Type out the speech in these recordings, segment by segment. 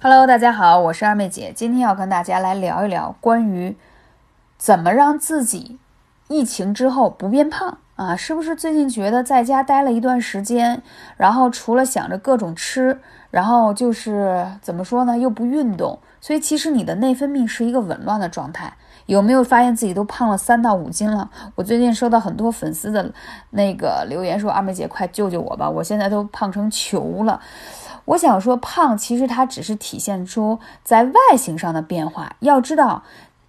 Hello，大家好，我是二妹姐，今天要跟大家来聊一聊关于怎么让自己疫情之后不变胖啊？是不是最近觉得在家待了一段时间，然后除了想着各种吃，然后就是怎么说呢，又不运动，所以其实你的内分泌是一个紊乱的状态。有没有发现自己都胖了三到五斤了？我最近收到很多粉丝的那个留言说：“二妹姐，快救救我吧！我现在都胖成球了。”我想说，胖其实它只是体现出在外形上的变化。要知道，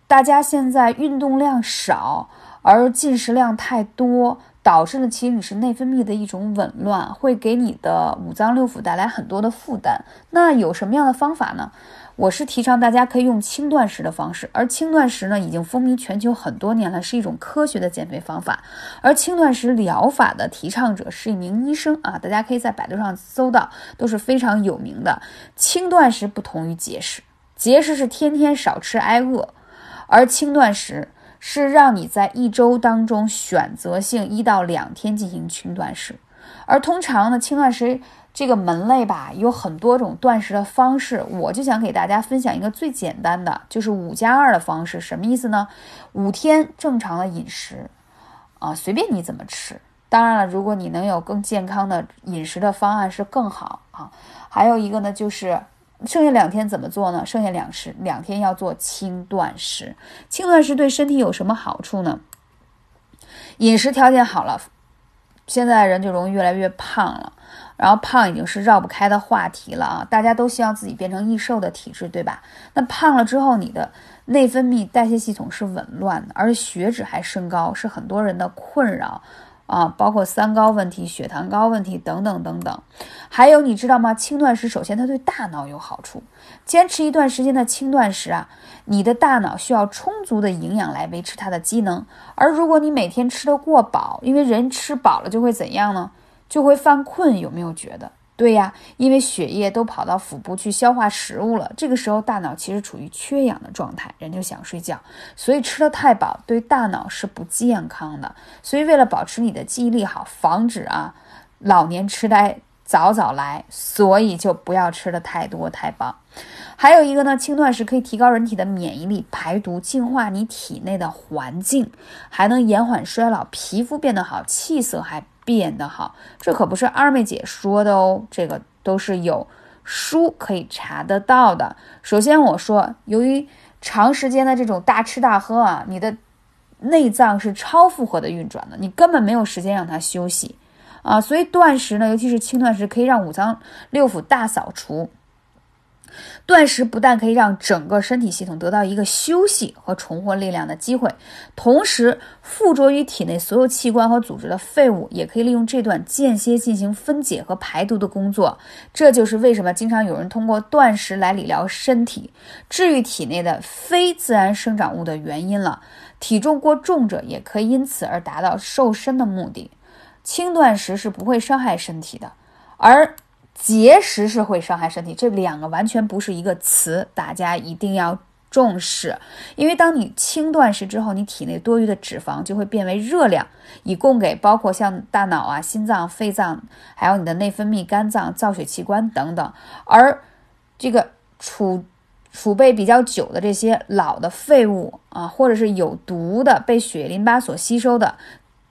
大家现在运动量少，而进食量太多，导致了其实你是内分泌的一种紊乱，会给你的五脏六腑带来很多的负担。那有什么样的方法呢？我是提倡大家可以用轻断食的方式，而轻断食呢已经风靡全球很多年了，是一种科学的减肥方法。而轻断食疗法的提倡者是一名医生啊，大家可以在百度上搜到，都是非常有名的。轻断食不同于节食，节食是天天少吃挨饿，而轻断食是让你在一周当中选择性一到两天进行轻断食。而通常呢，轻断食。这个门类吧，有很多种断食的方式，我就想给大家分享一个最简单的，就是五加二的方式。什么意思呢？五天正常的饮食，啊，随便你怎么吃。当然了，如果你能有更健康的饮食的方案是更好啊。还有一个呢，就是剩下两天怎么做呢？剩下两食两天要做轻断食。轻断食对身体有什么好处呢？饮食条件好了，现在人就容易越来越胖了。然后胖已经是绕不开的话题了啊！大家都希望自己变成易瘦的体质，对吧？那胖了之后，你的内分泌代谢系统是紊乱的，而血脂还升高，是很多人的困扰啊！包括三高问题、血糖高问题等等等等。还有你知道吗？轻断食首先它对大脑有好处，坚持一段时间的轻断食啊，你的大脑需要充足的营养来维持它的机能。而如果你每天吃得过饱，因为人吃饱了就会怎样呢？就会犯困，有没有觉得？对呀，因为血液都跑到腹部去消化食物了，这个时候大脑其实处于缺氧的状态，人就想睡觉，所以吃的太饱对大脑是不健康的。所以为了保持你的记忆力好，防止啊老年痴呆早早来，所以就不要吃的太多太饱。还有一个呢，轻断食可以提高人体的免疫力，排毒，净化你体内的环境，还能延缓衰老，皮肤变得好，气色还。变得好，这可不是二妹姐说的哦，这个都是有书可以查得到的。首先我说，由于长时间的这种大吃大喝啊，你的内脏是超负荷的运转的，你根本没有时间让它休息啊，所以断食呢，尤其是轻断食，可以让五脏六腑大扫除。断食不但可以让整个身体系统得到一个休息和重获力量的机会，同时附着于体内所有器官和组织的废物也可以利用这段间歇进行分解和排毒的工作。这就是为什么经常有人通过断食来理疗身体、治愈体内的非自然生长物的原因了。体重过重者也可以因此而达到瘦身的目的。轻断食是不会伤害身体的，而。节食是会伤害身体，这两个完全不是一个词，大家一定要重视。因为当你轻断食之后，你体内多余的脂肪就会变为热量，以供给包括像大脑啊、心脏、肺脏，还有你的内分泌、肝脏、造血器官等等。而这个储储备比较久的这些老的废物啊，或者是有毒的被血淋巴所吸收的。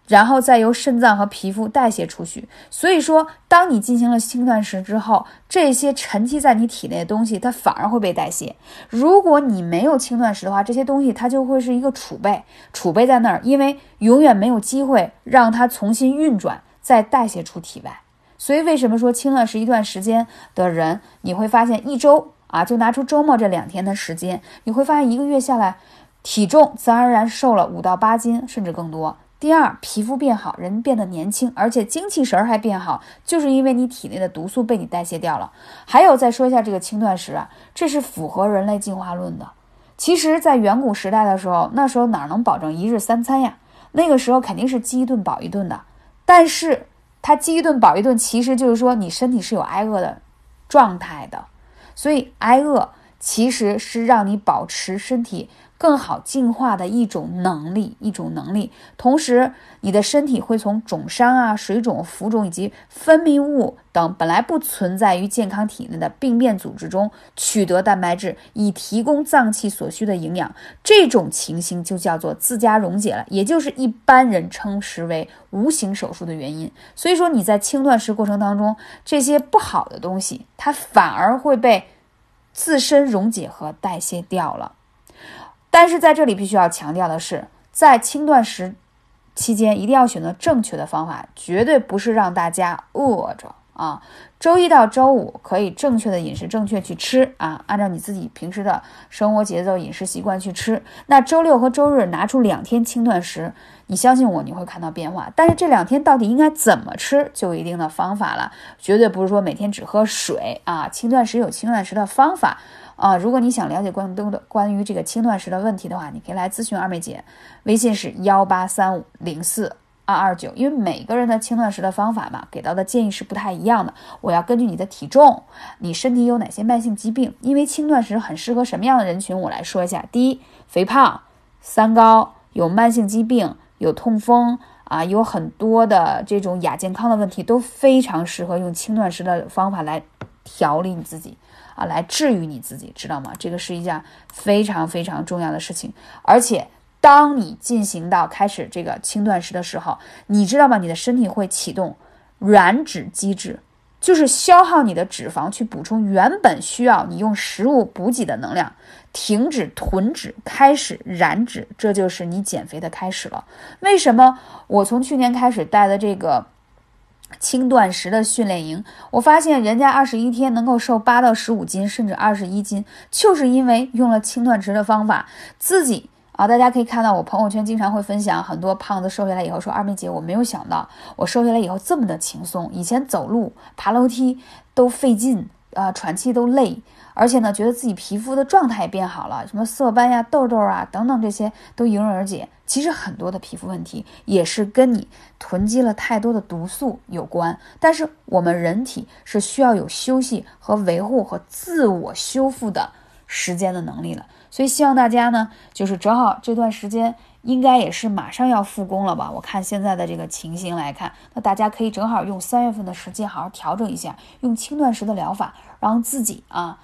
然后再由肾脏和皮肤代谢出去。所以说，当你进行了轻断食之后，这些沉积在你体内的东西，它反而会被代谢。如果你没有轻断食的话，这些东西它就会是一个储备，储备在那儿，因为永远没有机会让它重新运转，再代谢出体外。所以，为什么说轻断食一段时间的人，你会发现一周啊，就拿出周末这两天的时间，你会发现一个月下来，体重自然而然瘦了五到八斤，甚至更多。第二，皮肤变好，人变得年轻，而且精气神儿还变好，就是因为你体内的毒素被你代谢掉了。还有，再说一下这个轻断食啊，这是符合人类进化论的。其实，在远古时代的时候，那时候哪能保证一日三餐呀？那个时候肯定是饥一顿饱一顿的。但是，它饥一顿饱一顿，其实就是说你身体是有挨饿的状态的。所以，挨饿其实是让你保持身体更好进化的一种能力，一种能力。同时，你的身体会从肿伤啊、水肿、浮肿以及分泌物等本来不存在于健康体内的病变组织中取得蛋白质，以提供脏器所需的营养。这种情形就叫做自家溶解了，也就是一般人称实为无形手术的原因。所以说，你在轻断食过程当中，这些不好的东西，它反而会被自身溶解和代谢掉了。但是在这里必须要强调的是，在轻断食期间一定要选择正确的方法，绝对不是让大家饿着啊。周一到周五可以正确的饮食正确去吃啊，按照你自己平时的生活节奏、饮食习惯去吃。那周六和周日拿出两天轻断食，你相信我，你会看到变化。但是这两天到底应该怎么吃，就有一定的方法了，绝对不是说每天只喝水啊。轻断食有轻断食的方法。啊，如果你想了解更多的关于这个轻断食的问题的话，你可以来咨询二妹姐，微信是幺八三五零四二二九。因为每个人的轻断食的方法嘛，给到的建议是不太一样的。我要根据你的体重，你身体有哪些慢性疾病，因为轻断食很适合什么样的人群，我来说一下。第一，肥胖、三高、有慢性疾病、有痛风啊，有很多的这种亚健康的问题，都非常适合用轻断食的方法来调理你自己。啊，来治愈你自己，知道吗？这个是一件非常非常重要的事情。而且，当你进行到开始这个轻断食的时候，你知道吗？你的身体会启动燃脂机制，就是消耗你的脂肪去补充原本需要你用食物补给的能量，停止囤脂，开始燃脂，这就是你减肥的开始了。为什么我从去年开始带的这个？轻断食的训练营，我发现人家二十一天能够瘦八到十五斤，甚至二十一斤，就是因为用了轻断食的方法。自己啊，大家可以看到我朋友圈经常会分享很多胖子瘦下来以后说：“二妹姐，我没有想到我瘦下来以后这么的轻松，以前走路、爬楼梯都费劲啊，喘气都累。”而且呢，觉得自己皮肤的状态变好了，什么色斑呀、痘痘啊等等，这些都迎刃而解。其实很多的皮肤问题也是跟你囤积了太多的毒素有关。但是我们人体是需要有休息和维护和自我修复的时间的能力了。所以希望大家呢，就是正好这段时间应该也是马上要复工了吧？我看现在的这个情形来看，那大家可以正好用三月份的时间好好调整一下，用轻断食的疗法，让自己啊。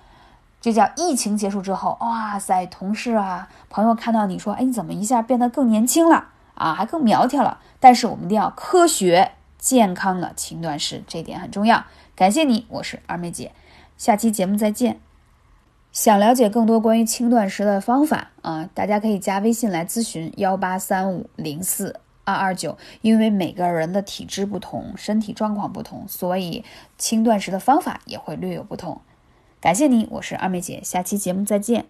这叫疫情结束之后，哇塞，同事啊、朋友看到你说，哎，你怎么一下变得更年轻了啊，还更苗条了？但是我们一定要科学健康的轻断食，这点很重要。感谢你，我是二妹姐，下期节目再见。想了解更多关于轻断食的方法啊，大家可以加微信来咨询幺八三五零四二二九。因为每个人的体质不同，身体状况不同，所以轻断食的方法也会略有不同。感谢你，我是二妹姐，下期节目再见。